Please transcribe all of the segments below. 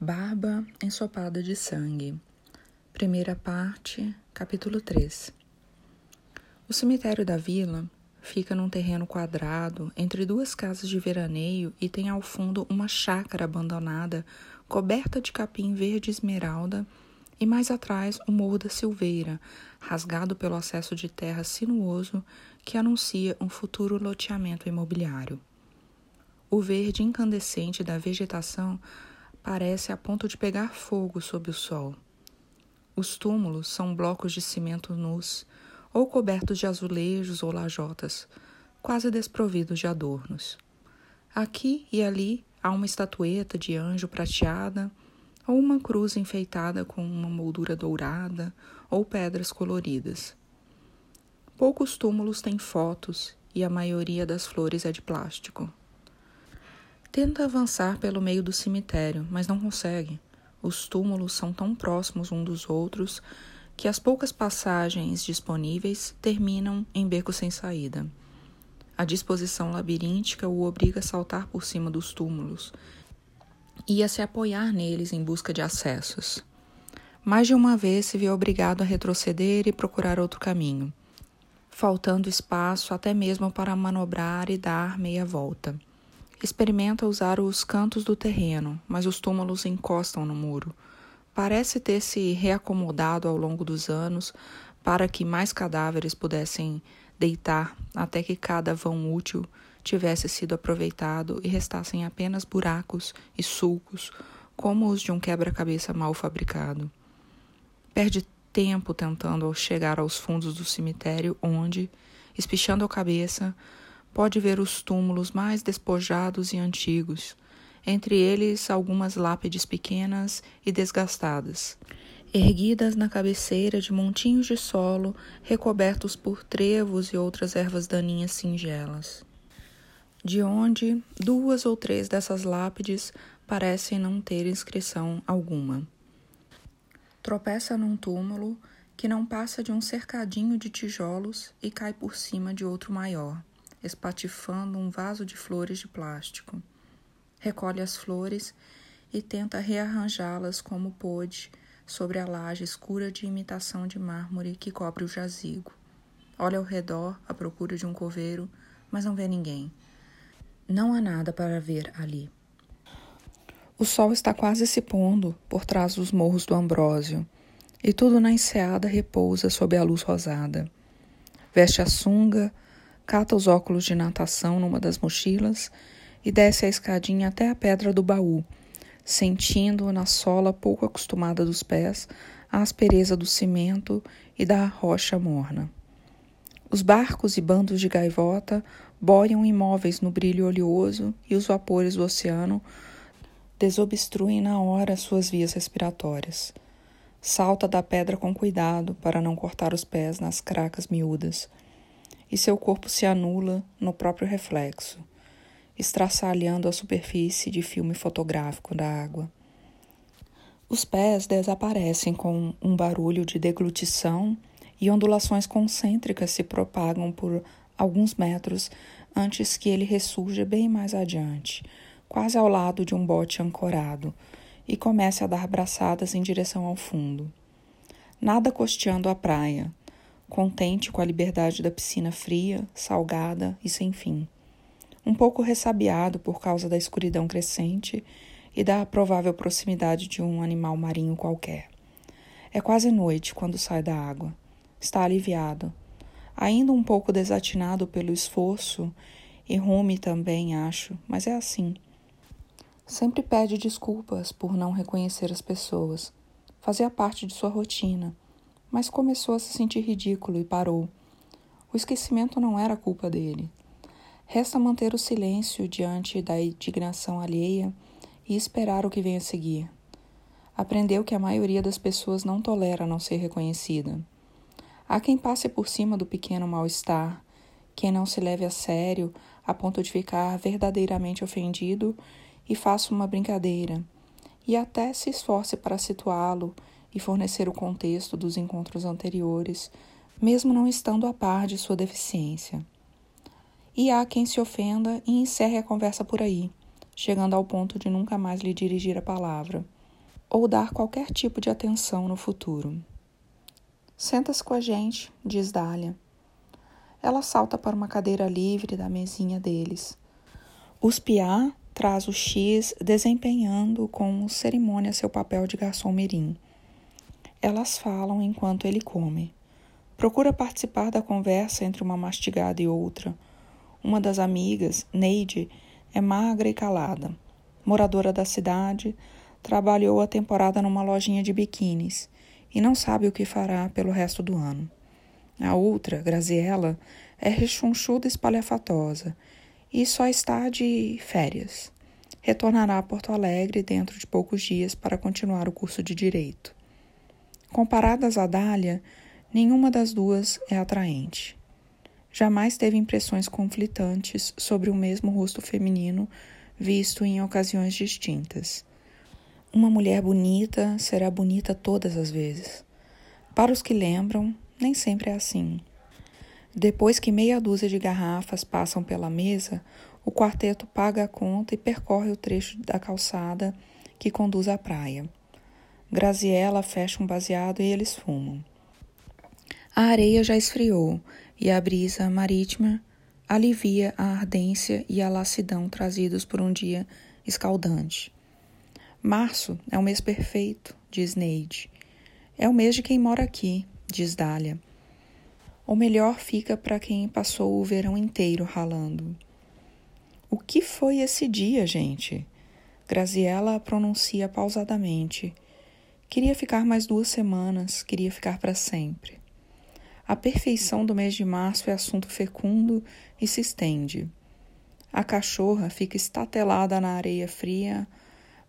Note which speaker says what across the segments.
Speaker 1: Barba ensopada de sangue. Primeira parte, capítulo 3. O cemitério da vila fica num terreno quadrado entre duas casas de veraneio e tem ao fundo uma chácara abandonada coberta de capim verde esmeralda e mais atrás o Morro da Silveira, rasgado pelo acesso de terra sinuoso que anuncia um futuro loteamento imobiliário. O verde incandescente da vegetação parece a ponto de pegar fogo sob o sol. Os túmulos são blocos de cimento nus, ou cobertos de azulejos ou lajotas, quase desprovidos de adornos. Aqui e ali há uma estatueta de anjo prateada, ou uma cruz enfeitada com uma moldura dourada ou pedras coloridas. Poucos túmulos têm fotos e a maioria das flores é de plástico. Tenta avançar pelo meio do cemitério, mas não consegue. Os túmulos são tão próximos uns dos outros que as poucas passagens disponíveis terminam em becos sem saída. A disposição labiríntica o obriga a saltar por cima dos túmulos e a se apoiar neles em busca de acessos. Mais de uma vez se vê obrigado a retroceder e procurar outro caminho, faltando espaço até mesmo para manobrar e dar meia volta. Experimenta usar os cantos do terreno, mas os túmulos encostam no muro. Parece ter se reacomodado ao longo dos anos para que mais cadáveres pudessem deitar até que cada vão útil tivesse sido aproveitado e restassem apenas buracos e sulcos, como os de um quebra-cabeça mal fabricado. Perde tempo tentando chegar aos fundos do cemitério, onde, espichando a cabeça, pode ver os túmulos mais despojados e antigos, entre eles algumas lápides pequenas e desgastadas, erguidas na cabeceira de montinhos de solo recobertos por trevos e outras ervas daninhas singelas, de onde duas ou três dessas lápides parecem não ter inscrição alguma. Tropeça num túmulo que não passa de um cercadinho de tijolos e cai por cima de outro maior espatifando um vaso de flores de plástico. Recolhe as flores e tenta rearranjá-las como pôde sobre a laje escura de imitação de mármore que cobre o jazigo. Olha ao redor à procura de um coveiro, mas não vê ninguém. Não há nada para ver ali. O sol está quase se pondo por trás dos morros do Ambrósio, e tudo na enseada repousa sob a luz rosada. Veste a sunga, cata os óculos de natação numa das mochilas e desce a escadinha até a pedra do baú, sentindo na sola pouco acostumada dos pés a aspereza do cimento e da rocha morna. Os barcos e bandos de gaivota boiam imóveis no brilho oleoso e os vapores do oceano desobstruem na hora suas vias respiratórias. Salta da pedra com cuidado para não cortar os pés nas cracas miúdas e seu corpo se anula no próprio reflexo, estraçalhando a superfície de filme fotográfico da água. Os pés desaparecem com um barulho de deglutição e ondulações concêntricas se propagam por alguns metros antes que ele ressurja bem mais adiante, quase ao lado de um bote ancorado, e comece a dar braçadas em direção ao fundo. Nada costeando a praia, contente com a liberdade da piscina fria, salgada e sem fim. Um pouco ressabiado por causa da escuridão crescente e da provável proximidade de um animal marinho qualquer. É quase noite quando sai da água. Está aliviado, ainda um pouco desatinado pelo esforço e rume também, acho, mas é assim. Sempre pede desculpas por não reconhecer as pessoas. Fazia parte de sua rotina mas começou a se sentir ridículo e parou. O esquecimento não era culpa dele. Resta manter o silêncio diante da indignação alheia e esperar o que vem a seguir. Aprendeu que a maioria das pessoas não tolera não ser reconhecida. Há quem passe por cima do pequeno mal-estar, quem não se leve a sério a ponto de ficar verdadeiramente ofendido e faça uma brincadeira, e até se esforce para situá-lo e fornecer o contexto dos encontros anteriores, mesmo não estando a par de sua deficiência. E há quem se ofenda e encerre a conversa por aí, chegando ao ponto de nunca mais lhe dirigir a palavra. ou dar qualquer tipo de atenção no futuro. Senta-se com a gente, diz Dália. Ela salta para uma cadeira livre da mesinha deles. Os Piá traz o X desempenhando com cerimônia seu papel de garçom mirim. Elas falam enquanto ele come. Procura participar da conversa entre uma mastigada e outra. Uma das amigas, Neide, é magra e calada. Moradora da cidade, trabalhou a temporada numa lojinha de biquínis e não sabe o que fará pelo resto do ano. A outra, Graziella, é rechonchuda e espalhafatosa e só está de férias. Retornará a Porto Alegre dentro de poucos dias para continuar o curso de Direito. Comparadas a Dália, nenhuma das duas é atraente. Jamais teve impressões conflitantes sobre o mesmo rosto feminino visto em ocasiões distintas. Uma mulher bonita será bonita todas as vezes. Para os que lembram, nem sempre é assim. Depois que meia dúzia de garrafas passam pela mesa, o quarteto paga a conta e percorre o trecho da calçada que conduz à praia. Graziella fecha um baseado e eles fumam. A areia já esfriou e a brisa marítima alivia a ardência e a lassidão trazidos por um dia escaldante. Março é o mês perfeito, diz Neide. É o mês de quem mora aqui, diz Dália. O melhor fica para quem passou o verão inteiro ralando. O que foi esse dia, gente? Graziella pronuncia pausadamente. Queria ficar mais duas semanas, queria ficar para sempre. A perfeição do mês de março é assunto fecundo e se estende. A cachorra fica estatelada na areia fria,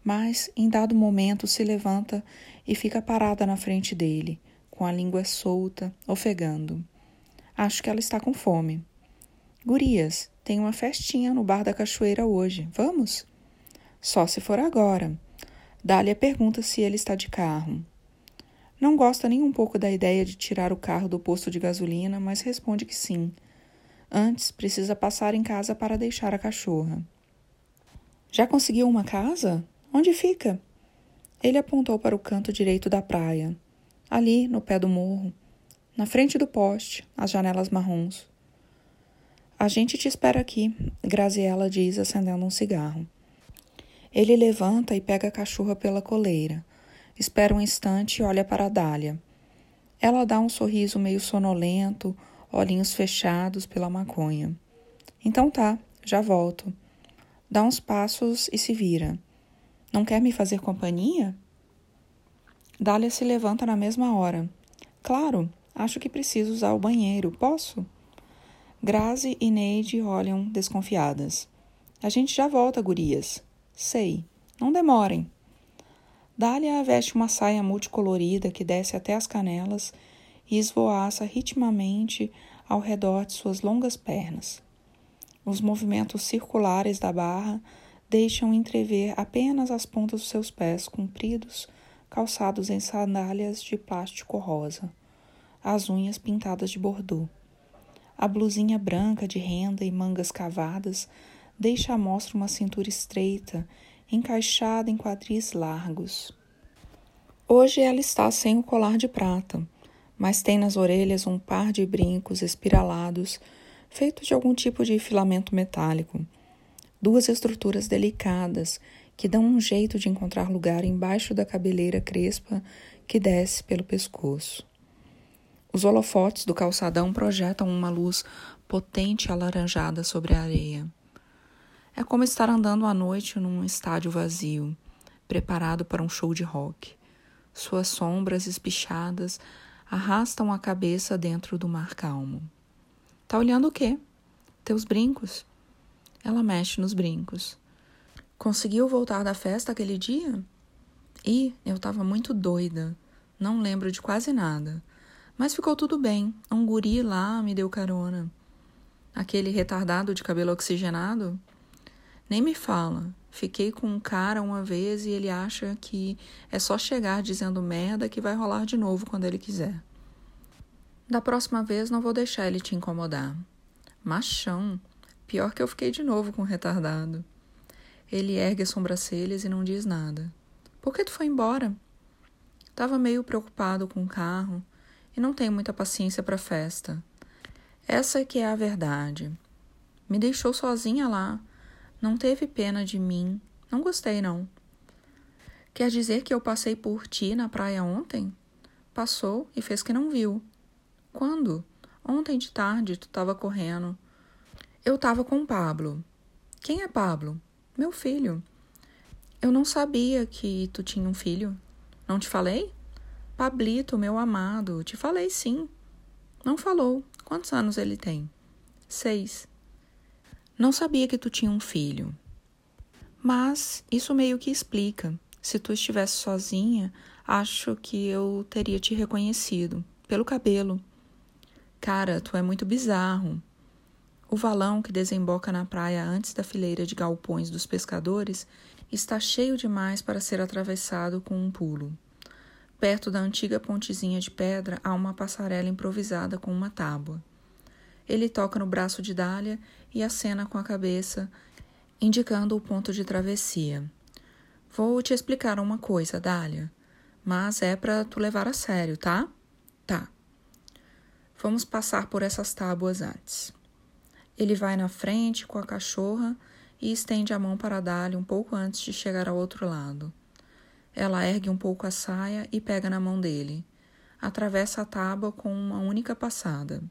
Speaker 1: mas em dado momento se levanta e fica parada na frente dele, com a língua solta, ofegando. Acho que ela está com fome. Gurias, tem uma festinha no bar da cachoeira hoje. Vamos? Só se for agora. Dália pergunta se ele está de carro. Não gosta nem um pouco da ideia de tirar o carro do posto de gasolina, mas responde que sim. Antes, precisa passar em casa para deixar a cachorra. Já conseguiu uma casa? Onde fica? Ele apontou para o canto direito da praia, ali no pé do morro, na frente do poste, as janelas marrons. A gente te espera aqui, Graziella diz, acendendo um cigarro. Ele levanta e pega a cachorra pela coleira. Espera um instante e olha para a Dália. Ela dá um sorriso meio sonolento, olhinhos fechados pela maconha. Então tá, já volto. Dá uns passos e se vira. Não quer me fazer companhia? Dália se levanta na mesma hora. Claro, acho que preciso usar o banheiro. Posso? Grazi e Neide olham desconfiadas. A gente já volta, gurias. Sei. Não demorem. Dália veste uma saia multicolorida que desce até as canelas e esvoaça ritmamente ao redor de suas longas pernas. Os movimentos circulares da barra deixam entrever apenas as pontas dos seus pés compridos, calçados em sandálias de plástico rosa, as unhas pintadas de bordô. A blusinha branca de renda e mangas cavadas deixa à mostra uma cintura estreita, encaixada em quadris largos. Hoje ela está sem o colar de prata, mas tem nas orelhas um par de brincos espiralados, feitos de algum tipo de filamento metálico duas estruturas delicadas que dão um jeito de encontrar lugar embaixo da cabeleira crespa que desce pelo pescoço. Os holofotes do calçadão projetam uma luz potente alaranjada sobre a areia. É como estar andando à noite num estádio vazio, preparado para um show de rock. Suas sombras espichadas arrastam a cabeça dentro do mar calmo. Tá olhando o quê? Teus brincos? Ela mexe nos brincos. Conseguiu voltar da festa aquele dia? E eu estava muito doida. Não lembro de quase nada. Mas ficou tudo bem. Um guri lá me deu carona. Aquele retardado de cabelo oxigenado? Nem me fala. Fiquei com um cara uma vez e ele acha que é só chegar dizendo merda que vai rolar de novo quando ele quiser. Da próxima vez não vou deixar ele te incomodar. Machão, Pior que eu fiquei de novo com o retardado. Ele ergue as sobrancelhas e não diz nada. Por que tu foi embora? Tava meio preocupado com o carro e não tenho muita paciência para festa. Essa é que é a verdade. Me deixou sozinha lá. Não teve pena de mim. Não gostei, não. Quer dizer que eu passei por ti na praia ontem? Passou e fez que não viu. Quando? Ontem de tarde tu estava correndo. Eu estava com Pablo. Quem é Pablo? Meu filho. Eu não sabia que tu tinha um filho. Não te falei? Pablito, meu amado. Te falei sim. Não falou. Quantos anos ele tem? Seis. Não sabia que tu tinha um filho. Mas isso meio que explica. Se tu estivesse sozinha, acho que eu teria te reconhecido pelo cabelo. Cara, tu é muito bizarro. O valão que desemboca na praia antes da fileira de galpões dos pescadores está cheio demais para ser atravessado com um pulo. Perto da antiga pontezinha de pedra há uma passarela improvisada com uma tábua. Ele toca no braço de Dália e acena com a cabeça, indicando o ponto de travessia. Vou te explicar uma coisa, Dália, mas é para tu levar a sério, tá? Tá. Vamos passar por essas tábuas antes. Ele vai na frente com a cachorra e estende a mão para dar-lhe um pouco antes de chegar ao outro lado. Ela ergue um pouco a saia e pega na mão dele. Atravessa a tábua com uma única passada.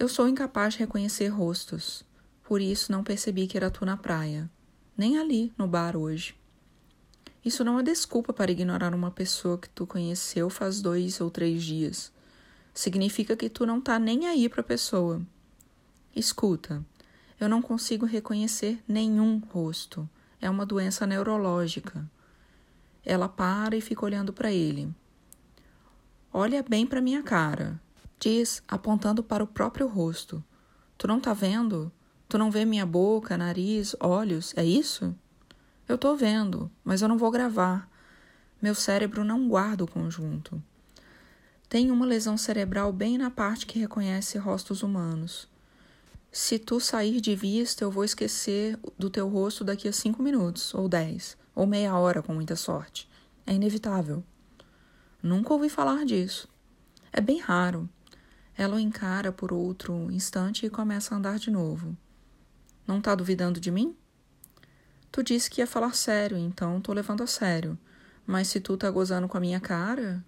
Speaker 1: Eu sou incapaz de reconhecer rostos, por isso não percebi que era tu na praia, nem ali no bar hoje. Isso não é desculpa para ignorar uma pessoa que tu conheceu faz dois ou três dias. Significa que tu não tá nem aí para a pessoa. Escuta, eu não consigo reconhecer nenhum rosto. É uma doença neurológica. Ela para e fica olhando para ele. Olha bem para minha cara, diz, apontando para o próprio rosto. Tu não tá vendo? Tu não vê minha boca, nariz, olhos, é isso? Eu tô vendo, mas eu não vou gravar. Meu cérebro não guarda o conjunto. Tenho uma lesão cerebral bem na parte que reconhece rostos humanos. Se tu sair de vista, eu vou esquecer do teu rosto daqui a cinco minutos, ou dez, ou meia hora, com muita sorte. É inevitável. Nunca ouvi falar disso. É bem raro. Ela o encara por outro instante e começa a andar de novo. Não tá duvidando de mim? Tu disse que ia falar sério, então tô levando a sério. Mas se tu tá gozando com a minha cara,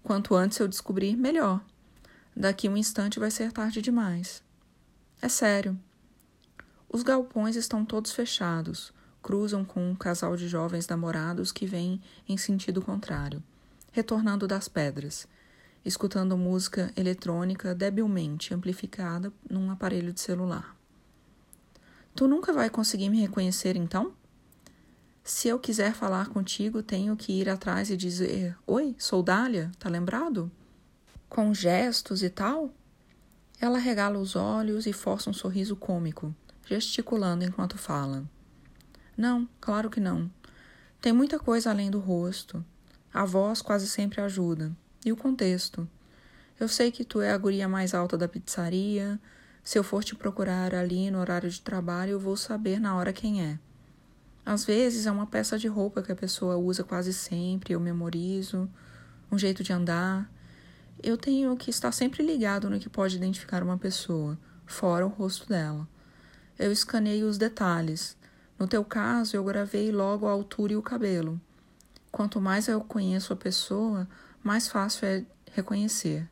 Speaker 1: quanto antes eu descobrir, melhor. Daqui um instante vai ser tarde demais. É sério. Os galpões estão todos fechados, cruzam com um casal de jovens namorados que vêm em sentido contrário, retornando das pedras, escutando música eletrônica debilmente amplificada num aparelho de celular. Tu nunca vai conseguir me reconhecer então? Se eu quiser falar contigo, tenho que ir atrás e dizer: Oi, sou Dália, tá lembrado? Com gestos e tal? Ela regala os olhos e força um sorriso cômico, gesticulando enquanto fala. Não, claro que não. Tem muita coisa além do rosto. A voz quase sempre ajuda. E o contexto. Eu sei que tu é a guria mais alta da pizzaria. Se eu for te procurar ali no horário de trabalho, eu vou saber na hora quem é. Às vezes é uma peça de roupa que a pessoa usa quase sempre, eu memorizo, um jeito de andar eu tenho que estar sempre ligado no que pode identificar uma pessoa, fora o rosto dela. Eu escaneio os detalhes. No teu caso, eu gravei logo a altura e o cabelo. Quanto mais eu conheço a pessoa, mais fácil é reconhecer.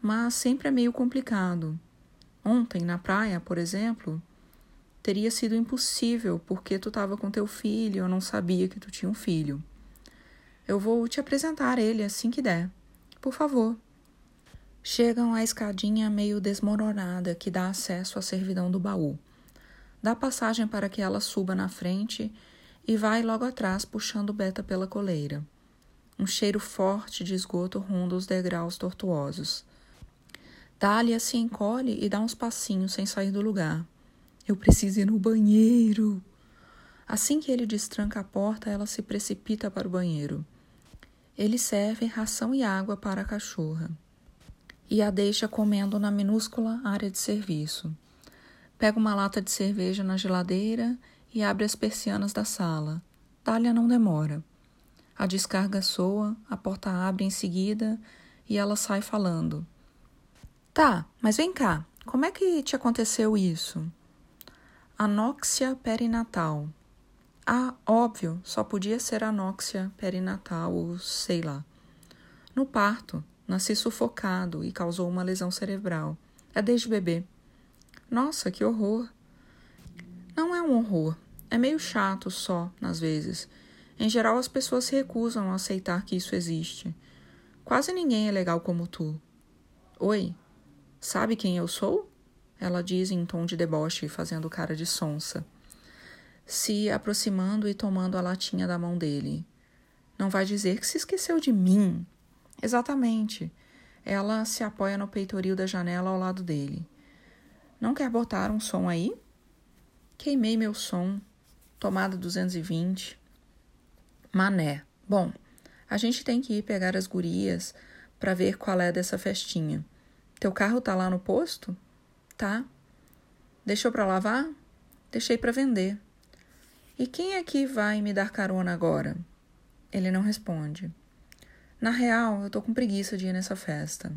Speaker 1: Mas sempre é meio complicado. Ontem, na praia, por exemplo, teria sido impossível porque tu estava com teu filho eu não sabia que tu tinha um filho. Eu vou te apresentar ele assim que der. Por favor. Chegam à escadinha meio desmoronada que dá acesso à servidão do baú. Dá passagem para que ela suba na frente e vai logo atrás puxando Beta pela coleira. Um cheiro forte de esgoto ronda os degraus tortuosos. Dália se encolhe e dá uns passinhos sem sair do lugar. Eu preciso ir no banheiro. Assim que ele destranca a porta, ela se precipita para o banheiro. Ele serve ração e água para a cachorra e a deixa comendo na minúscula área de serviço. Pega uma lata de cerveja na geladeira e abre as persianas da sala. Dália não demora. A descarga soa, a porta abre em seguida e ela sai falando. Tá, mas vem cá, como é que te aconteceu isso? Anóxia perinatal. Ah, óbvio, só podia ser anóxia perinatal ou sei lá. No parto, nasci sufocado e causou uma lesão cerebral. É desde bebê. Nossa, que horror! Não é um horror, é meio chato só, às vezes. Em geral, as pessoas se recusam a aceitar que isso existe. Quase ninguém é legal como tu. Oi, sabe quem eu sou? Ela diz em tom de deboche, fazendo cara de sonsa se aproximando e tomando a latinha da mão dele. Não vai dizer que se esqueceu de mim. Exatamente. Ela se apoia no peitoril da janela ao lado dele. Não quer botar um som aí? Queimei meu som. Tomada 220. Mané. Bom, a gente tem que ir pegar as gurias para ver qual é dessa festinha. Teu carro tá lá no posto? Tá. Deixou para lavar? Deixei para vender. E quem é que vai me dar carona agora? Ele não responde. Na real, eu tô com preguiça de ir nessa festa.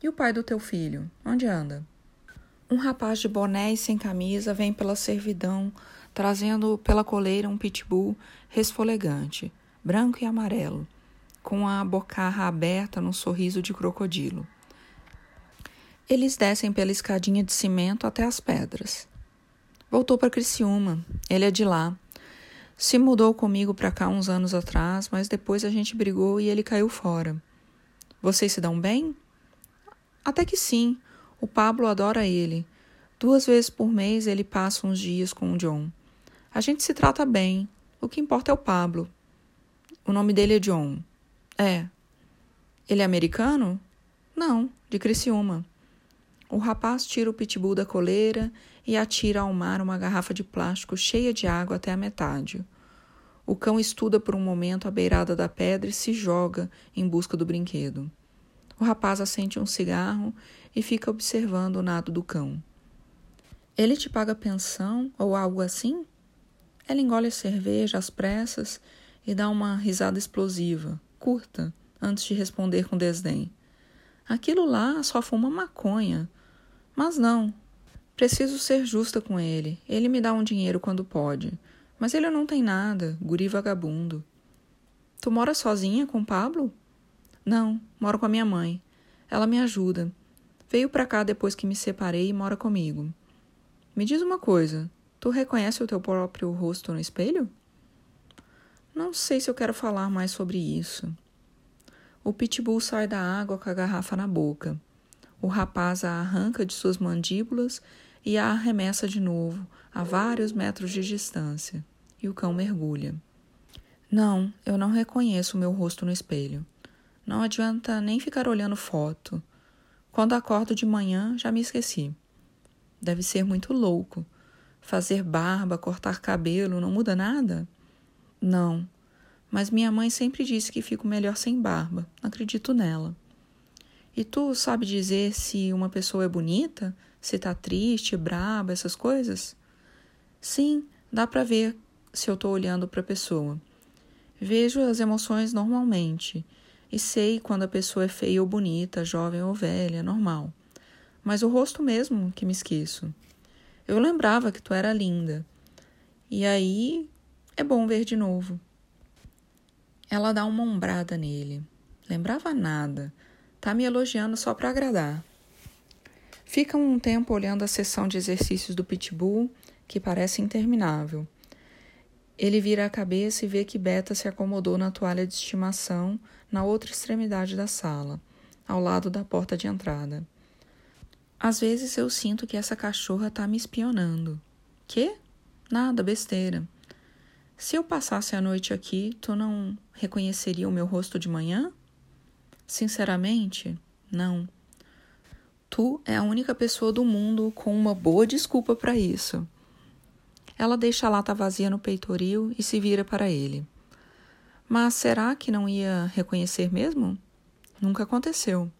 Speaker 1: E o pai do teu filho? Onde anda? Um rapaz de boné e sem camisa vem pela servidão, trazendo pela coleira um pitbull resfolegante, branco e amarelo, com a bocarra aberta num sorriso de crocodilo. Eles descem pela escadinha de cimento até as pedras. Voltou para Criciúma. Ele é de lá. Se mudou comigo para cá uns anos atrás, mas depois a gente brigou e ele caiu fora. Vocês se dão bem? Até que sim. O Pablo adora ele. Duas vezes por mês ele passa uns dias com o John. A gente se trata bem. O que importa é o Pablo. O nome dele é John. É. Ele é americano? Não, de Criciúma. O rapaz tira o pitbull da coleira e atira ao mar uma garrafa de plástico cheia de água até a metade. O cão estuda por um momento a beirada da pedra e se joga em busca do brinquedo. O rapaz acende um cigarro e fica observando o nado do cão. Ele te paga pensão ou algo assim? Ela engole a cerveja às pressas e dá uma risada explosiva, curta, antes de responder com desdém. Aquilo lá só fuma maconha. Mas não, Preciso ser justa com ele. Ele me dá um dinheiro quando pode. Mas ele não tem nada, guri vagabundo. Tu mora sozinha com Pablo? Não, moro com a minha mãe. Ela me ajuda. Veio para cá depois que me separei e mora comigo. Me diz uma coisa: tu reconhece o teu próprio rosto no espelho? Não sei se eu quero falar mais sobre isso. O pitbull sai da água com a garrafa na boca. O rapaz a arranca de suas mandíbulas e a arremessa de novo, a vários metros de distância, e o cão mergulha. Não, eu não reconheço o meu rosto no espelho. Não adianta nem ficar olhando foto. Quando acordo de manhã, já me esqueci. Deve ser muito louco. Fazer barba, cortar cabelo, não muda nada? Não, mas minha mãe sempre disse que fico melhor sem barba. Acredito nela. E tu sabe dizer se uma pessoa é bonita? Se tá triste, braba, essas coisas? Sim, dá para ver se eu tô olhando para a pessoa. Vejo as emoções normalmente e sei quando a pessoa é feia ou bonita, jovem ou velha, normal. Mas o rosto mesmo que me esqueço. Eu lembrava que tu era linda. E aí é bom ver de novo. Ela dá uma ombrada nele. Lembrava nada Tá me elogiando só para agradar. Fica um tempo olhando a sessão de exercícios do pitbull, que parece interminável. Ele vira a cabeça e vê que Beta se acomodou na toalha de estimação na outra extremidade da sala, ao lado da porta de entrada. Às vezes eu sinto que essa cachorra tá me espionando. Que? Nada, besteira. Se eu passasse a noite aqui, tu não reconheceria o meu rosto de manhã? Sinceramente, não. Tu é a única pessoa do mundo com uma boa desculpa para isso. Ela deixa a lata vazia no peitoril e se vira para ele. Mas será que não ia reconhecer mesmo? Nunca aconteceu.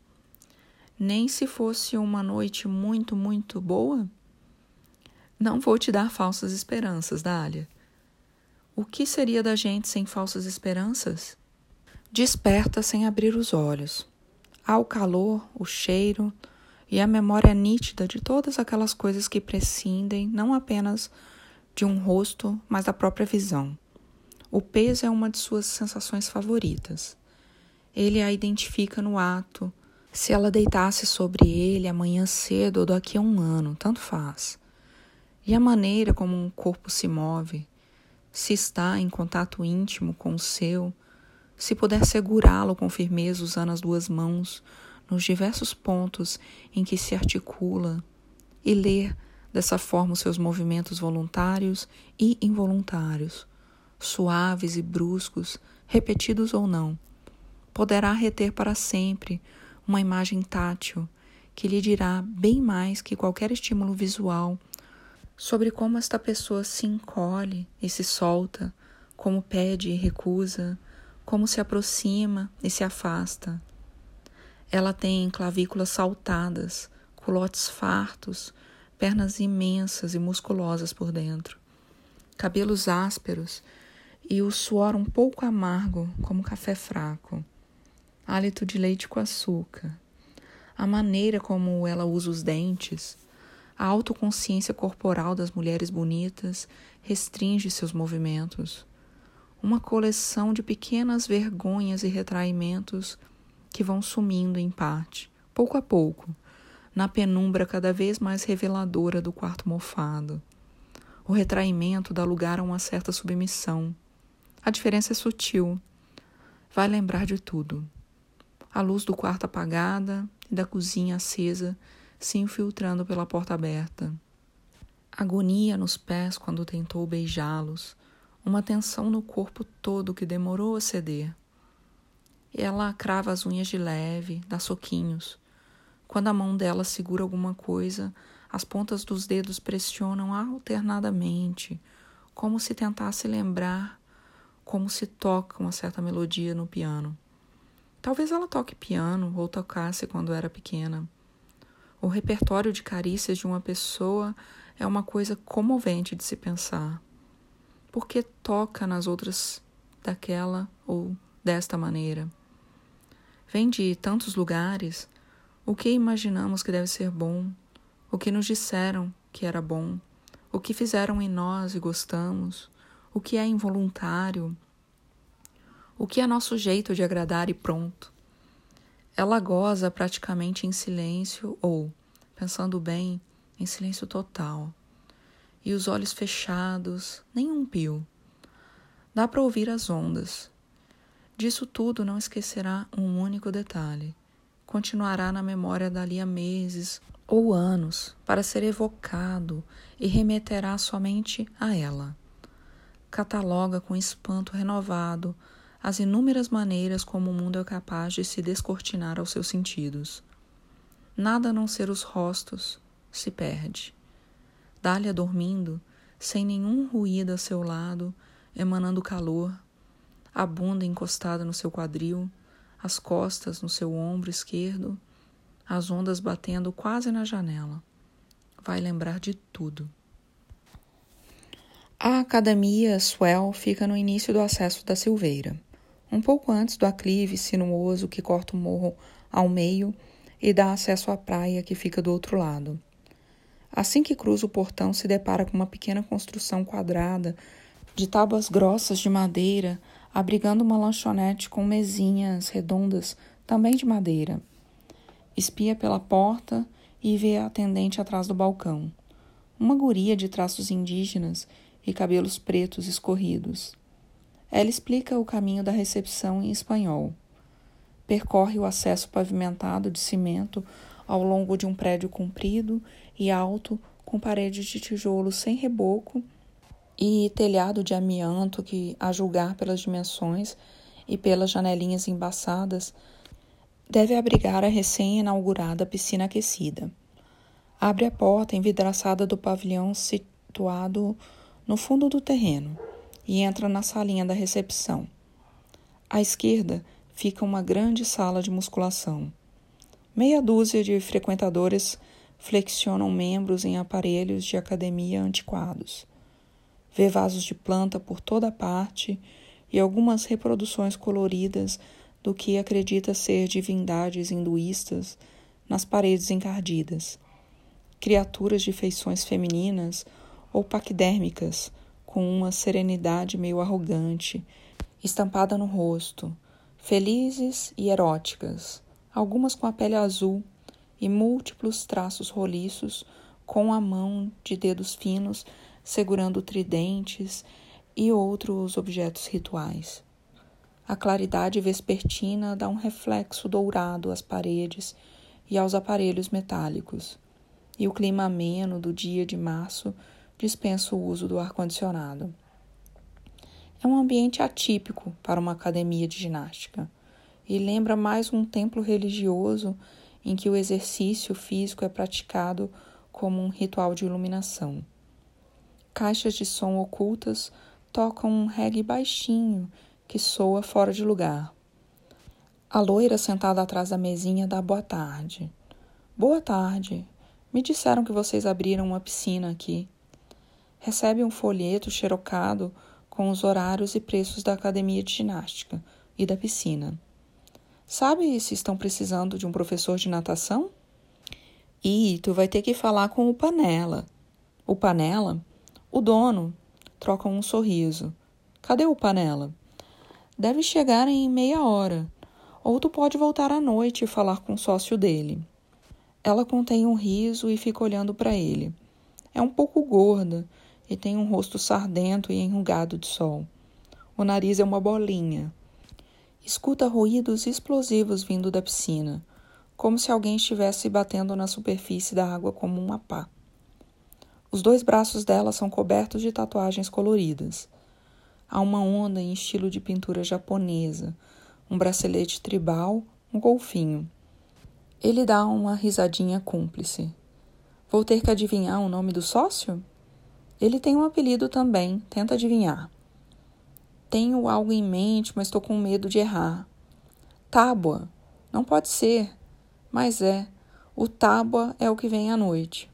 Speaker 1: Nem se fosse uma noite muito, muito boa? Não vou te dar falsas esperanças, Dália. O que seria da gente sem falsas esperanças? Desperta sem abrir os olhos. Há o calor, o cheiro e a memória nítida de todas aquelas coisas que prescindem não apenas de um rosto, mas da própria visão. O peso é uma de suas sensações favoritas. Ele a identifica no ato. Se ela deitasse sobre ele amanhã cedo ou daqui a um ano, tanto faz. E a maneira como um corpo se move, se está em contato íntimo com o seu, se puder segurá-lo com firmeza usando as duas mãos nos diversos pontos em que se articula e ler dessa forma os seus movimentos voluntários e involuntários, suaves e bruscos, repetidos ou não, poderá reter para sempre uma imagem tátil que lhe dirá bem mais que qualquer estímulo visual sobre como esta pessoa se encolhe e se solta, como pede e recusa, como se aproxima e se afasta. Ela tem clavículas saltadas, culotes fartos, pernas imensas e musculosas por dentro, cabelos ásperos e o suor um pouco amargo, como café fraco, hálito de leite com açúcar, a maneira como ela usa os dentes, a autoconsciência corporal das mulheres bonitas restringe seus movimentos. Uma coleção de pequenas vergonhas e retraimentos que vão sumindo em parte, pouco a pouco, na penumbra cada vez mais reveladora do quarto mofado. O retraimento dá lugar a uma certa submissão. A diferença é sutil. Vai lembrar de tudo. A luz do quarto apagada e da cozinha acesa se infiltrando pela porta aberta. Agonia nos pés quando tentou beijá-los, uma tensão no corpo todo que demorou a ceder. Ela crava as unhas de leve, dá soquinhos. Quando a mão dela segura alguma coisa, as pontas dos dedos pressionam alternadamente, como se tentasse lembrar como se toca uma certa melodia no piano. Talvez ela toque piano ou tocasse quando era pequena. O repertório de carícias de uma pessoa é uma coisa comovente de se pensar. Por que toca nas outras daquela ou desta maneira? Vem de tantos lugares. O que imaginamos que deve ser bom? O que nos disseram que era bom? O que fizeram em nós e gostamos? O que é involuntário? O que é nosso jeito de agradar e pronto? Ela goza praticamente em silêncio ou, pensando bem, em silêncio total. E os olhos fechados, nem um pio. Dá para ouvir as ondas. Disso tudo não esquecerá um único detalhe. Continuará na memória dali a meses ou anos para ser evocado e remeterá somente a ela. Cataloga com espanto renovado as inúmeras maneiras como o mundo é capaz de se descortinar aos seus sentidos. Nada a não ser os rostos se perde. Dália dormindo, sem nenhum ruído a seu lado, emanando calor, a bunda encostada no seu quadril, as costas no seu ombro esquerdo, as ondas batendo quase na janela. Vai lembrar de tudo. A academia Swell fica no início do acesso da Silveira um pouco antes do aclive sinuoso que corta o morro ao meio e dá acesso à praia que fica do outro lado. Assim que cruza o portão, se depara com uma pequena construção quadrada de tábuas grossas de madeira, abrigando uma lanchonete com mesinhas redondas, também de madeira. Espia pela porta e vê a atendente atrás do balcão. Uma guria de traços indígenas e cabelos pretos escorridos. Ela explica o caminho da recepção em espanhol. Percorre o acesso pavimentado de cimento ao longo de um prédio comprido e alto, com paredes de tijolo sem reboco e telhado de amianto que, a julgar pelas dimensões e pelas janelinhas embaçadas, deve abrigar a recém-inaugurada piscina aquecida. Abre a porta envidraçada do pavilhão situado no fundo do terreno e entra na salinha da recepção. À esquerda fica uma grande sala de musculação. Meia dúzia de frequentadores flexionam membros em aparelhos de academia antiquados. Vê vasos de planta por toda parte e algumas reproduções coloridas do que acredita ser divindades hinduístas nas paredes encardidas. Criaturas de feições femininas ou paquidérmicas, com uma serenidade meio arrogante, estampada no rosto, felizes e eróticas, algumas com a pele azul e múltiplos traços roliços com a mão de dedos finos segurando tridentes e outros objetos rituais. A claridade vespertina dá um reflexo dourado às paredes e aos aparelhos metálicos, e o clima ameno do dia de março dispensa o uso do ar-condicionado. É um ambiente atípico para uma academia de ginástica e lembra mais um templo religioso em que o exercício físico é praticado como um ritual de iluminação. Caixas de som ocultas tocam um reggae baixinho que soa fora de lugar. A loira sentada atrás da mesinha dá boa tarde. Boa tarde. Me disseram que vocês abriram uma piscina aqui. Recebe um folheto xerocado com os horários e preços da academia de ginástica e da piscina. Sabe se estão precisando de um professor de natação? E tu vai ter que falar com o Panela. O Panela? O dono. Troca um sorriso. Cadê o Panela? Deve chegar em meia hora. Ou tu pode voltar à noite e falar com o sócio dele. Ela contém um riso e fica olhando para ele. É um pouco gorda e tem um rosto sardento e enrugado de sol. O nariz é uma bolinha. Escuta ruídos explosivos vindo da piscina como se alguém estivesse batendo na superfície da água como uma pá. Os dois braços dela são cobertos de tatuagens coloridas. Há uma onda em estilo de pintura japonesa, um bracelete tribal, um golfinho. Ele dá uma risadinha cúmplice. Vou ter que adivinhar o nome do sócio? Ele tem um apelido também, tenta adivinhar. Tenho algo em mente, mas estou com medo de errar. Tábua. Não pode ser. Mas é, o tábua é o que vem à noite.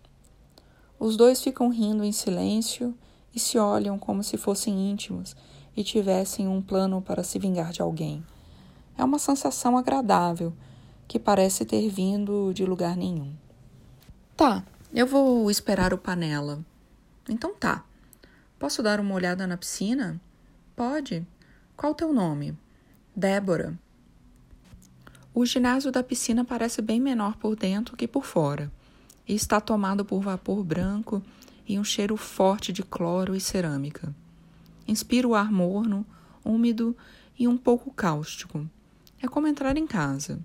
Speaker 1: Os dois ficam rindo em silêncio e se olham como se fossem íntimos e tivessem um plano para se vingar de alguém. É uma sensação agradável que parece ter vindo de lugar nenhum. Tá, eu vou esperar o panela. Então tá. Posso dar uma olhada na piscina? Pode. Qual o teu nome? Débora. O ginásio da piscina parece bem menor por dentro que por fora, e está tomado por vapor branco e um cheiro forte de cloro e cerâmica. Inspira o ar morno, úmido e um pouco cáustico. É como entrar em casa.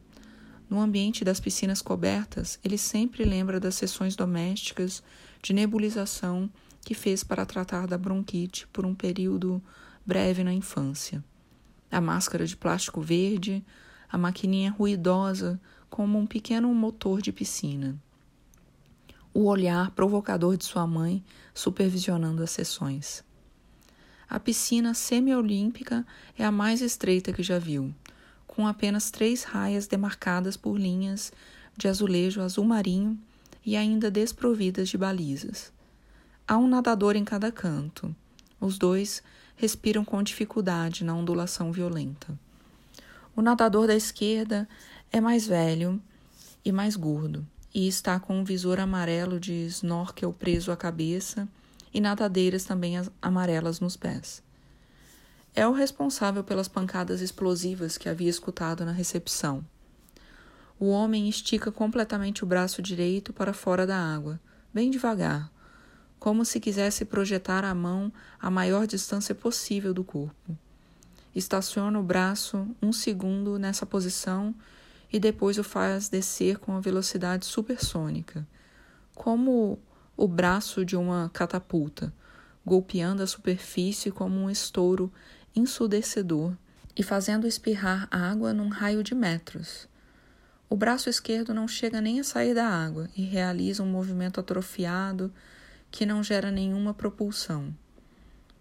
Speaker 1: No ambiente das piscinas cobertas, ele sempre lembra das sessões domésticas de nebulização que fez para tratar da bronquite por um período breve na infância. A máscara de plástico verde, a maquininha ruidosa como um pequeno motor de piscina. O olhar provocador de sua mãe supervisionando as sessões. A piscina semiolímpica é a mais estreita que já viu, com apenas três raias demarcadas por linhas de azulejo azul marinho e ainda desprovidas de balizas. Há um nadador em cada canto. Os dois respiram com dificuldade na ondulação violenta. O nadador da esquerda é mais velho e mais gordo e está com um visor amarelo de snorkel preso à cabeça e nadadeiras também amarelas nos pés. É o responsável pelas pancadas explosivas que havia escutado na recepção. O homem estica completamente o braço direito para fora da água, bem devagar, como se quisesse projetar a mão a maior distância possível do corpo. Estaciona o braço um segundo nessa posição e depois o faz descer com uma velocidade supersônica, como o braço de uma catapulta, golpeando a superfície como um estouro ensurdecedor e fazendo espirrar água num raio de metros. O braço esquerdo não chega nem a sair da água e realiza um movimento atrofiado que não gera nenhuma propulsão.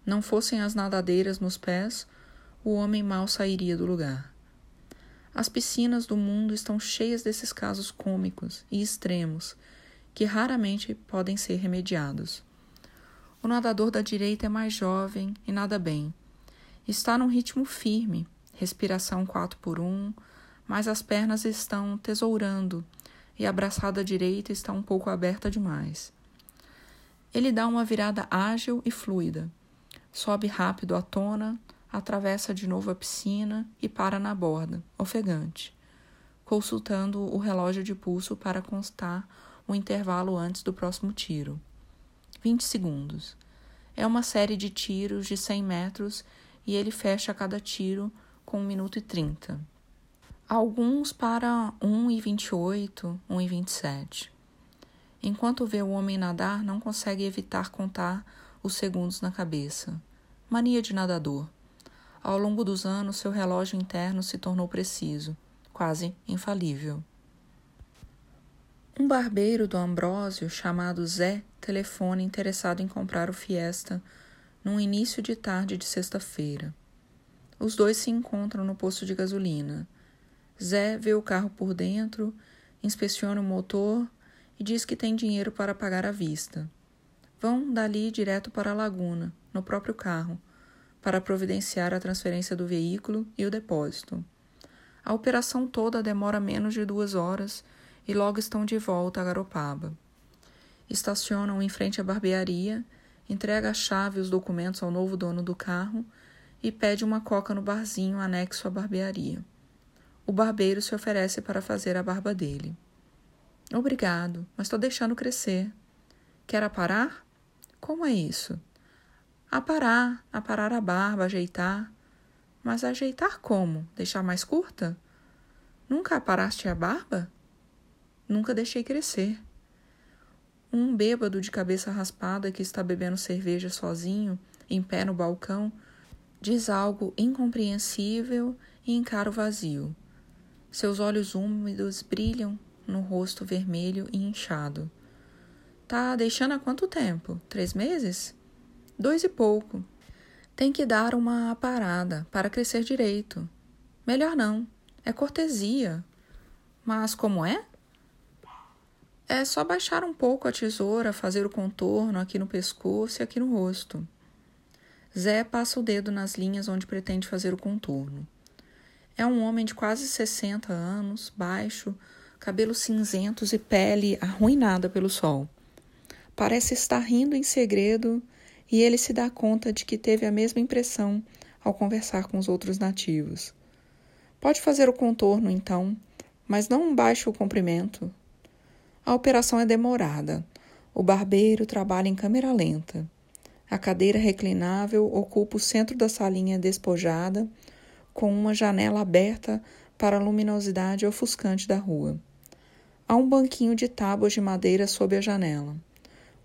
Speaker 1: Não fossem as nadadeiras nos pés, o homem mal sairia do lugar. As piscinas do mundo estão cheias desses casos cômicos e extremos que raramente podem ser remediados. O nadador da direita é mais jovem e nada bem. Está num ritmo firme, respiração 4 por 1, mas as pernas estão tesourando e a braçada direita está um pouco aberta demais. Ele dá uma virada ágil e fluida. Sobe rápido à tona, atravessa de novo a piscina e para na borda, ofegante, consultando o relógio de pulso para constar o intervalo antes do próximo tiro. 20 segundos. É uma série de tiros de 100 metros e ele fecha cada tiro com 1 minuto e 30. Alguns para 1 e 28, 1 e 27. Enquanto vê o homem nadar, não consegue evitar contar os segundos na cabeça. Mania de nadador. Ao longo dos anos, seu relógio interno se tornou preciso, quase infalível. Um barbeiro do Ambrósio, chamado Zé, telefona interessado em comprar o Fiesta num início de tarde de sexta-feira. Os dois se encontram no posto de gasolina. Zé vê o carro por dentro, inspeciona o motor e diz que tem dinheiro para pagar à vista. Vão dali direto para a laguna, no próprio carro, para providenciar a transferência do veículo e o depósito. A operação toda demora menos de duas horas e logo estão de volta a Garopaba. Estacionam em frente à barbearia, entrega a chave e os documentos ao novo dono do carro e pede uma coca no barzinho anexo à barbearia. O barbeiro se oferece para fazer a barba dele. Obrigado, mas estou deixando crescer. Quer aparar? Como é isso? Aparar, aparar a barba, ajeitar. Mas ajeitar como? Deixar mais curta? Nunca aparaste a barba? Nunca deixei crescer. Um bêbado de cabeça raspada que está bebendo cerveja sozinho, em pé no balcão, diz algo incompreensível e encara o vazio. Seus olhos úmidos brilham no rosto vermelho e inchado. Tá deixando há quanto tempo? Três meses? Dois e pouco. Tem que dar uma parada para crescer direito. Melhor não. É cortesia. Mas como é? É só baixar um pouco a tesoura, fazer o contorno aqui no pescoço e aqui no rosto. Zé passa o dedo nas linhas onde pretende fazer o contorno. É um homem de quase 60 anos, baixo, cabelos cinzentos e pele arruinada pelo sol. Parece estar rindo em segredo e ele se dá conta de que teve a mesma impressão ao conversar com os outros nativos. Pode fazer o contorno, então, mas não baixe o comprimento. A operação é demorada. O barbeiro trabalha em câmera lenta. A cadeira reclinável ocupa o centro da salinha despojada, com uma janela aberta para a luminosidade ofuscante da rua. Há um banquinho de tábuas de madeira sob a janela,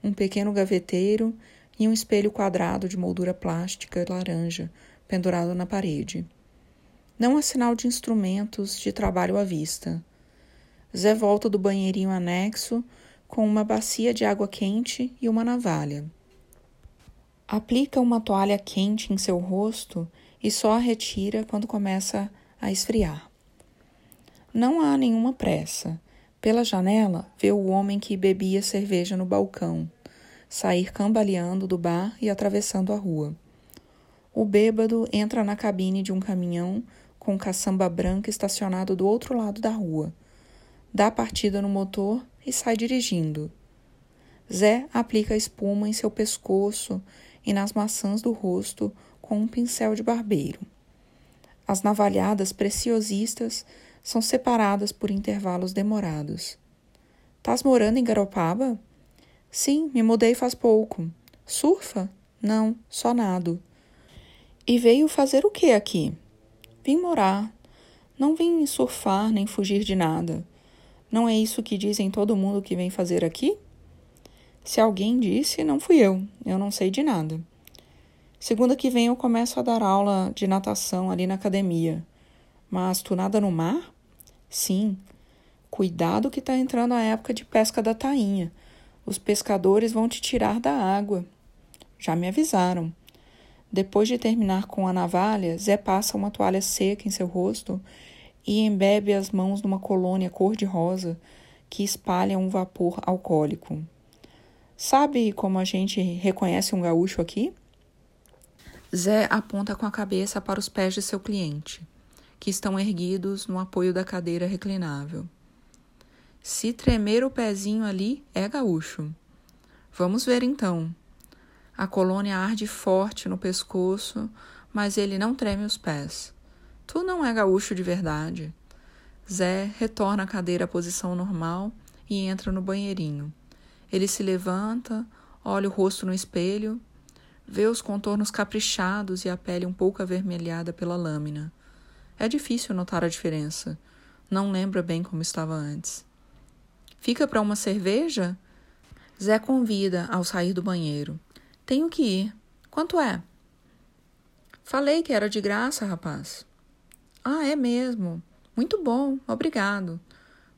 Speaker 1: um pequeno gaveteiro e um espelho quadrado de moldura plástica laranja pendurado na parede. Não há sinal de instrumentos de trabalho à vista. Zé volta do banheirinho anexo com uma bacia de água quente e uma navalha. Aplica uma toalha quente em seu rosto e só a retira quando começa a esfriar. Não há nenhuma pressa. Pela janela, vê o homem que bebia cerveja no balcão, sair cambaleando do bar e atravessando a rua. O bêbado entra na cabine de um caminhão com caçamba branca estacionado do outro lado da rua. Dá partida no motor e sai dirigindo. Zé aplica espuma em seu pescoço e nas maçãs do rosto com um pincel de barbeiro. As navalhadas preciosistas são separadas por intervalos demorados. Tás morando em Garopaba? Sim, me mudei faz pouco. Surfa? Não, só nado. E veio fazer o que aqui? Vim morar. Não vim surfar nem fugir de nada. Não é isso que dizem todo mundo que vem fazer aqui? Se alguém disse, não fui eu. Eu não sei de nada. Segunda que vem eu começo a dar aula de natação ali na academia. Mas tu nada no mar? Sim. Cuidado que está entrando a época de pesca da tainha. Os pescadores vão te tirar da água. Já me avisaram. Depois de terminar com a navalha, Zé passa uma toalha seca em seu rosto e embebe as mãos numa colônia cor-de-rosa que espalha um vapor alcoólico. Sabe como a gente reconhece um gaúcho aqui? Zé aponta com a cabeça para os pés de seu cliente, que estão erguidos no apoio da cadeira reclinável. Se tremer o pezinho ali, é gaúcho. Vamos ver então. A colônia arde forte no pescoço, mas ele não treme os pés. Tu não é gaúcho de verdade. Zé retorna a cadeira à posição normal e entra no banheirinho. Ele se levanta, olha o rosto no espelho Vê os contornos caprichados e a pele um pouco avermelhada pela lâmina. É difícil notar a diferença. Não lembra bem como estava antes. Fica para uma cerveja? Zé convida ao sair do banheiro. Tenho que ir. Quanto é? Falei que era de graça, rapaz. Ah, é mesmo. Muito bom, obrigado.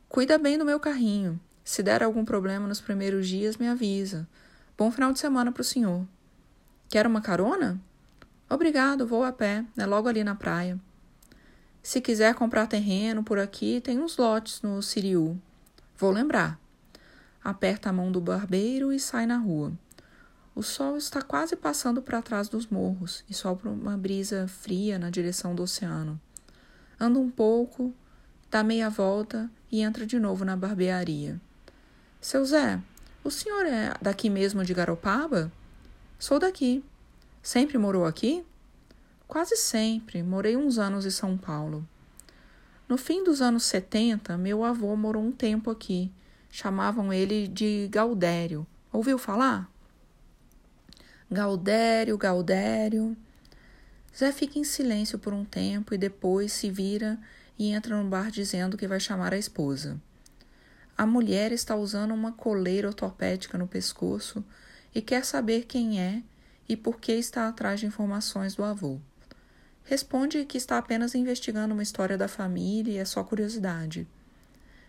Speaker 1: Cuida bem do meu carrinho. Se der algum problema nos primeiros dias, me avisa. Bom final de semana para o senhor. Quer uma carona? Obrigado, vou a pé, é logo ali na praia. Se quiser comprar terreno por aqui, tem uns lotes no Siriu. Vou lembrar. Aperta a mão do barbeiro e sai na rua. O sol está quase passando para trás dos morros e sopra uma brisa fria na direção do oceano. Anda um pouco, dá meia volta e entra de novo na barbearia. Seu Zé, o senhor é daqui mesmo de Garopaba? Sou daqui. Sempre morou aqui? Quase sempre. Morei uns anos em São Paulo. No fim dos anos 70, meu avô morou um tempo aqui. Chamavam ele de Gaudério. Ouviu falar? Gaudério, Gaudério. Zé fica em silêncio por um tempo e depois se vira e entra no bar dizendo que vai chamar a esposa. A mulher está usando uma coleira ortopédica no pescoço e quer saber quem é e por que está atrás de informações do avô. Responde que está apenas investigando uma história da família e é só curiosidade.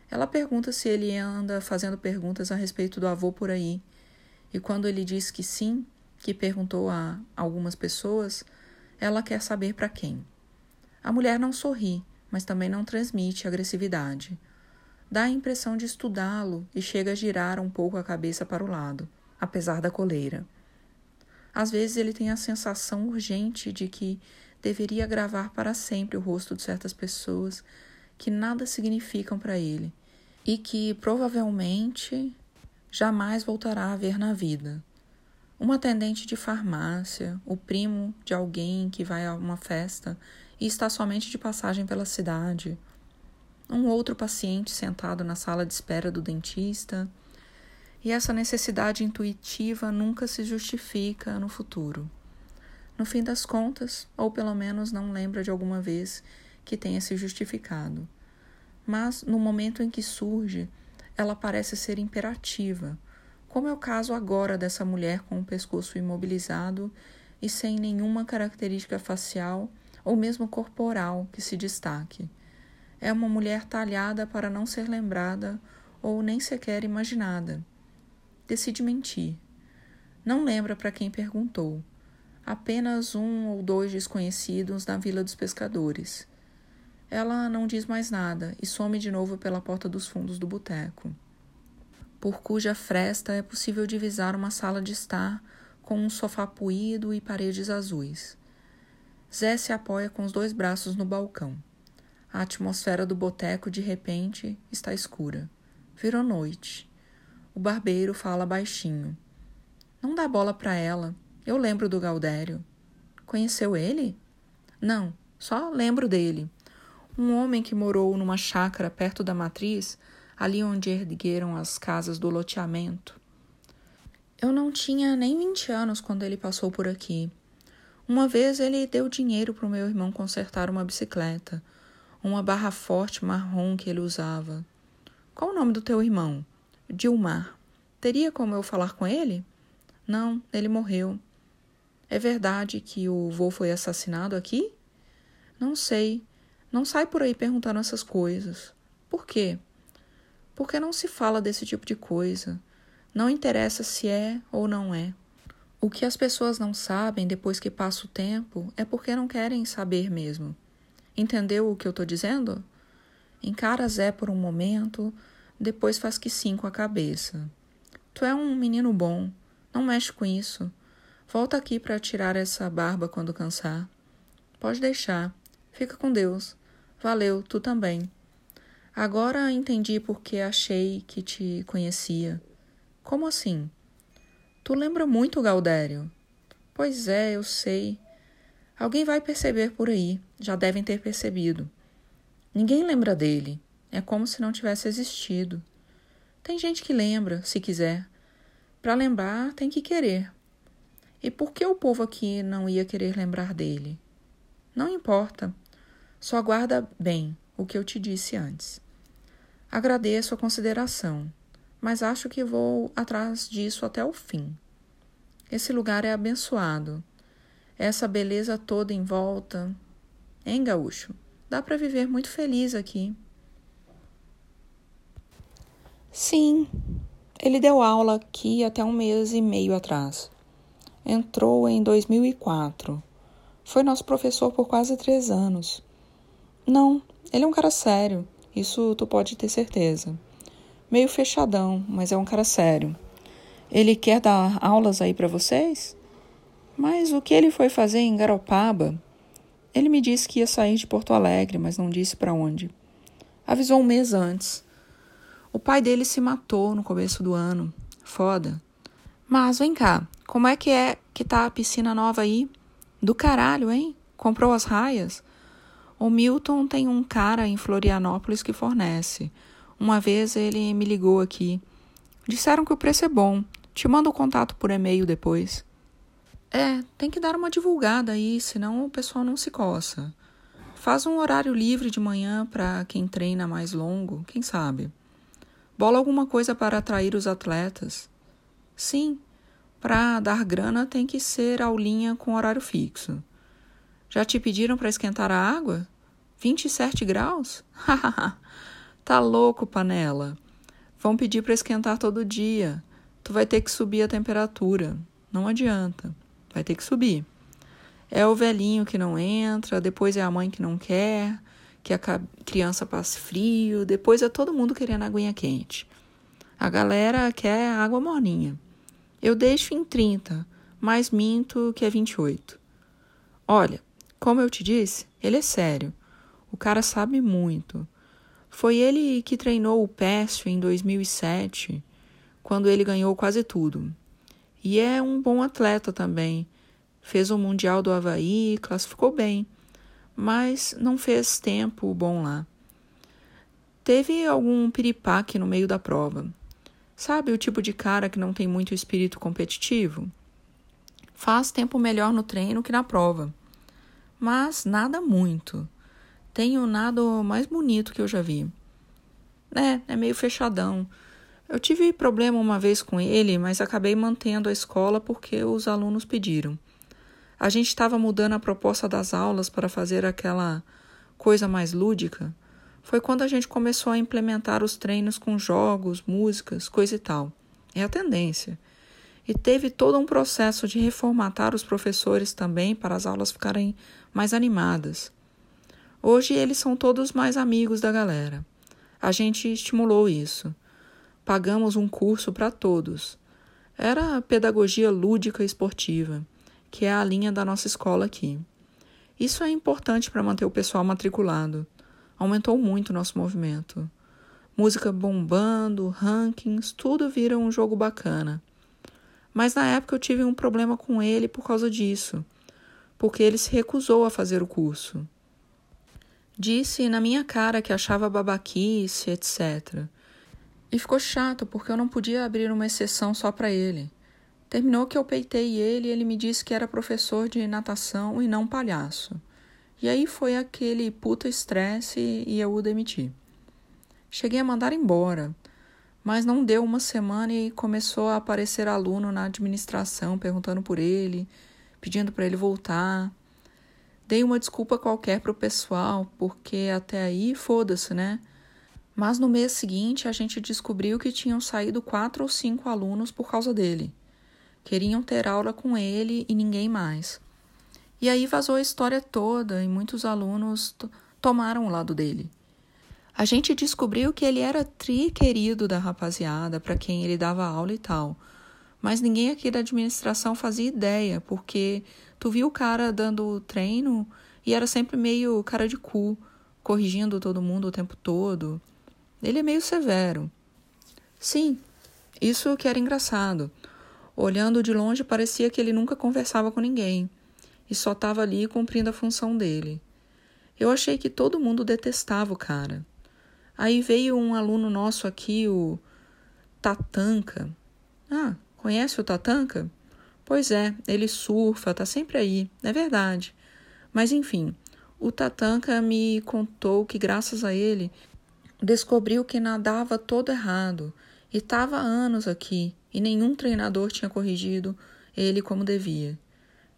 Speaker 1: Ela pergunta se ele anda fazendo perguntas a respeito do avô por aí, e quando ele diz que sim, que perguntou a algumas pessoas, ela quer saber para quem. A mulher não sorri, mas também não transmite agressividade. Dá a impressão de estudá-lo e chega a girar um pouco a cabeça para o lado apesar da coleira. Às vezes ele tem a sensação urgente de que deveria gravar para sempre o rosto de certas pessoas que nada significam para ele e que provavelmente jamais voltará a ver na vida. Uma atendente de farmácia, o primo de alguém que vai a uma festa e está somente de passagem pela cidade, um outro paciente sentado na sala de espera do dentista e essa necessidade intuitiva nunca se justifica no futuro. No fim das contas, ou pelo menos não lembra de alguma vez que tenha se justificado. Mas, no momento em que surge, ela parece ser imperativa, como é o caso agora dessa mulher com o pescoço imobilizado e sem nenhuma característica facial ou mesmo corporal que se destaque. É uma mulher talhada para não ser lembrada ou nem sequer imaginada decide mentir. Não lembra para quem perguntou. Apenas um ou dois desconhecidos na Vila dos Pescadores. Ela não diz mais nada e some de novo pela porta dos fundos do boteco, por cuja fresta é possível divisar uma sala de estar com um sofá puído e paredes azuis. Zé se apoia com os dois braços no balcão. A atmosfera do boteco, de repente, está escura. Virou noite. O barbeiro fala baixinho. Não dá bola para ela. Eu lembro do Gaudério. Conheceu ele? Não, só lembro dele. Um homem que morou numa chácara perto da matriz, ali onde ergueram as casas do loteamento. Eu não tinha nem vinte anos quando ele passou por aqui. Uma vez ele deu dinheiro para o meu irmão consertar uma bicicleta, uma barra forte marrom que ele usava. Qual o nome do teu irmão? Dilmar. Teria como eu falar com ele? Não, ele morreu. É verdade que o vô foi assassinado aqui? Não sei. Não sai por aí perguntando essas coisas. Por quê? Porque não se fala desse tipo de coisa. Não interessa se é ou não é. O que as pessoas não sabem depois que passa o tempo é porque não querem saber mesmo. Entendeu o que eu estou dizendo? Encara Zé por um momento, depois faz que sim com a cabeça. Tu é um menino bom. Não mexe com isso. Volta aqui para tirar essa barba quando cansar. Pode deixar. Fica com Deus. Valeu, tu também. Agora entendi por que achei que te conhecia. Como assim? Tu lembra muito Galdério. Pois é, eu sei. Alguém vai perceber por aí. Já devem ter percebido. Ninguém lembra dele. É como se não tivesse existido. Tem gente que lembra, se quiser. Para lembrar, tem que querer. E por que o povo aqui não ia querer lembrar dele? Não importa. Só guarda bem o que eu te disse antes. Agradeço a consideração, mas acho que vou atrás disso até o fim. Esse lugar é abençoado. Essa beleza toda em volta. Hein, gaúcho? Dá para viver muito feliz aqui. Sim, ele deu aula aqui até um mês e meio atrás. Entrou em 2004. Foi nosso professor por quase três anos. Não, ele é um cara sério. Isso tu pode ter certeza. Meio fechadão, mas é um cara sério. Ele quer dar aulas aí para vocês? Mas o que ele foi fazer em Garopaba? Ele me disse que ia sair de Porto Alegre, mas não disse para onde. Avisou um mês antes. O pai dele se matou no começo do ano. Foda. Mas vem cá, como é que é que tá a piscina nova aí? Do caralho, hein? Comprou as raias? O Milton tem um cara em Florianópolis que fornece. Uma vez ele me ligou aqui. Disseram que o preço é bom. Te mando o contato por e-mail depois. É, tem que dar uma divulgada aí, senão o pessoal não se coça. Faz um horário livre de manhã para quem treina mais longo, quem sabe. Bola alguma coisa para atrair os atletas. Sim, para dar grana tem que ser aulinha com horário fixo. Já te pediram para esquentar a água? 27 graus? tá louco, panela. Vão pedir para esquentar todo dia. Tu vai ter que subir a temperatura. Não adianta. Vai ter que subir. É o velhinho que não entra, depois é a mãe que não quer, que a criança passe frio, depois é todo mundo querendo aguinha quente. A galera quer água morninha. Eu deixo em 30, mas minto que é 28. Olha, como eu te disse, ele é sério. O cara sabe muito. Foi ele que treinou o Pécio em 2007, quando ele ganhou quase tudo. E é um bom atleta também. Fez o Mundial do Havaí, classificou bem, mas não fez tempo bom lá. Teve algum piripaque no meio da prova. Sabe o tipo de cara que não tem muito espírito competitivo? Faz tempo melhor no treino que na prova. Mas nada muito. Tem o nado mais bonito que eu já vi. É, é meio fechadão. Eu tive problema uma vez com ele, mas acabei mantendo a escola porque os alunos pediram. A gente estava mudando a proposta das aulas para fazer aquela coisa mais lúdica. Foi quando a gente começou a implementar os treinos com jogos, músicas, coisa e tal. É a tendência. E teve todo um processo de reformatar os professores também para as aulas ficarem mais animadas. Hoje eles são todos mais amigos da galera. A gente estimulou isso. Pagamos um curso para todos. Era pedagogia lúdica esportiva, que é a linha da nossa escola aqui. Isso é importante para manter o pessoal matriculado. Aumentou muito o nosso movimento. Música bombando, rankings, tudo vira um jogo bacana. Mas na época eu tive um problema com ele por causa disso, porque ele se recusou a fazer o curso. Disse na minha cara que achava babaquice, etc. E ficou chato porque eu não podia abrir uma exceção só para ele. Terminou que eu peitei ele e ele me disse que era professor de natação e não palhaço. E aí foi aquele puta estresse e eu o demiti. Cheguei a mandar embora, mas não deu uma semana e começou a aparecer aluno na administração perguntando por ele, pedindo para ele voltar. Dei uma desculpa qualquer pro pessoal, porque até aí foda-se, né? Mas no mês seguinte a gente descobriu que tinham saído quatro ou cinco alunos por causa dele. Queriam ter aula com ele e ninguém mais. E aí vazou a história toda e muitos alunos tomaram o lado dele. A gente descobriu que ele era tri querido da rapaziada, para quem ele dava aula e tal. Mas ninguém aqui da administração fazia ideia, porque tu viu o cara dando treino e era sempre meio cara de cu, corrigindo todo mundo o tempo todo. Ele é meio severo. Sim, isso que era engraçado. Olhando de longe, parecia que ele nunca conversava com ninguém e só estava ali cumprindo a função dele. Eu achei que todo mundo detestava o cara. Aí veio um aluno nosso aqui, o Tatanka. Ah, conhece o Tatanka? Pois é, ele surfa, tá sempre aí, é verdade. Mas enfim, o Tatanka me contou que graças a ele descobriu que nadava todo errado e estava anos aqui e nenhum treinador tinha corrigido ele como devia.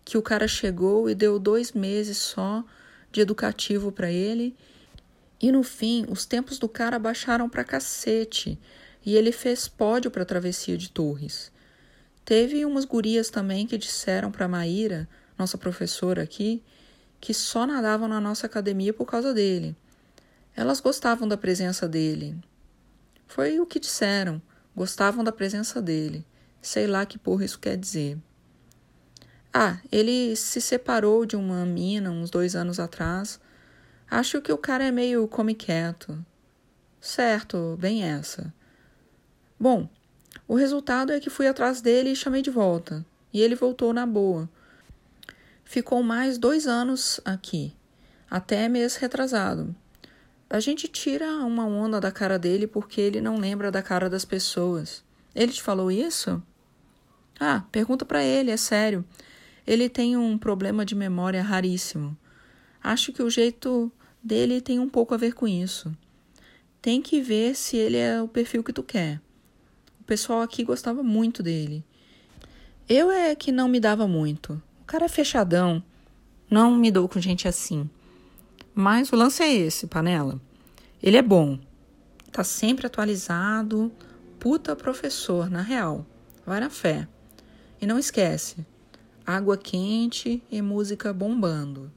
Speaker 1: Que o cara chegou e deu dois meses só de educativo para ele e no fim os tempos do cara baixaram pra cacete e ele fez pódio para a travessia de Torres. Teve umas gurias também que disseram para Maíra, nossa professora aqui, que só nadavam na nossa academia por causa dele. Elas gostavam da presença dele. Foi o que disseram. Gostavam da presença dele. Sei lá que porra isso quer dizer. Ah, ele se separou de uma mina uns dois anos atrás. Acho que o cara é meio come quieto. Certo, bem essa. Bom, o resultado é que fui atrás dele e chamei de volta. E ele voltou na boa. Ficou mais dois anos aqui, até mês retrasado. A gente tira uma onda da cara dele porque ele não lembra da cara das pessoas. Ele te falou isso? Ah, pergunta para ele, é sério. Ele tem um problema de memória raríssimo. Acho que o jeito dele tem um pouco a ver com isso. Tem que ver se ele é o perfil que tu quer. O pessoal aqui gostava muito dele. Eu é que não me dava muito. O cara é fechadão. Não me dou com gente assim. Mas o lance é esse, panela. Ele é bom. Tá sempre atualizado. Puta professor, na real. Vai na fé. E não esquece: água quente e música bombando.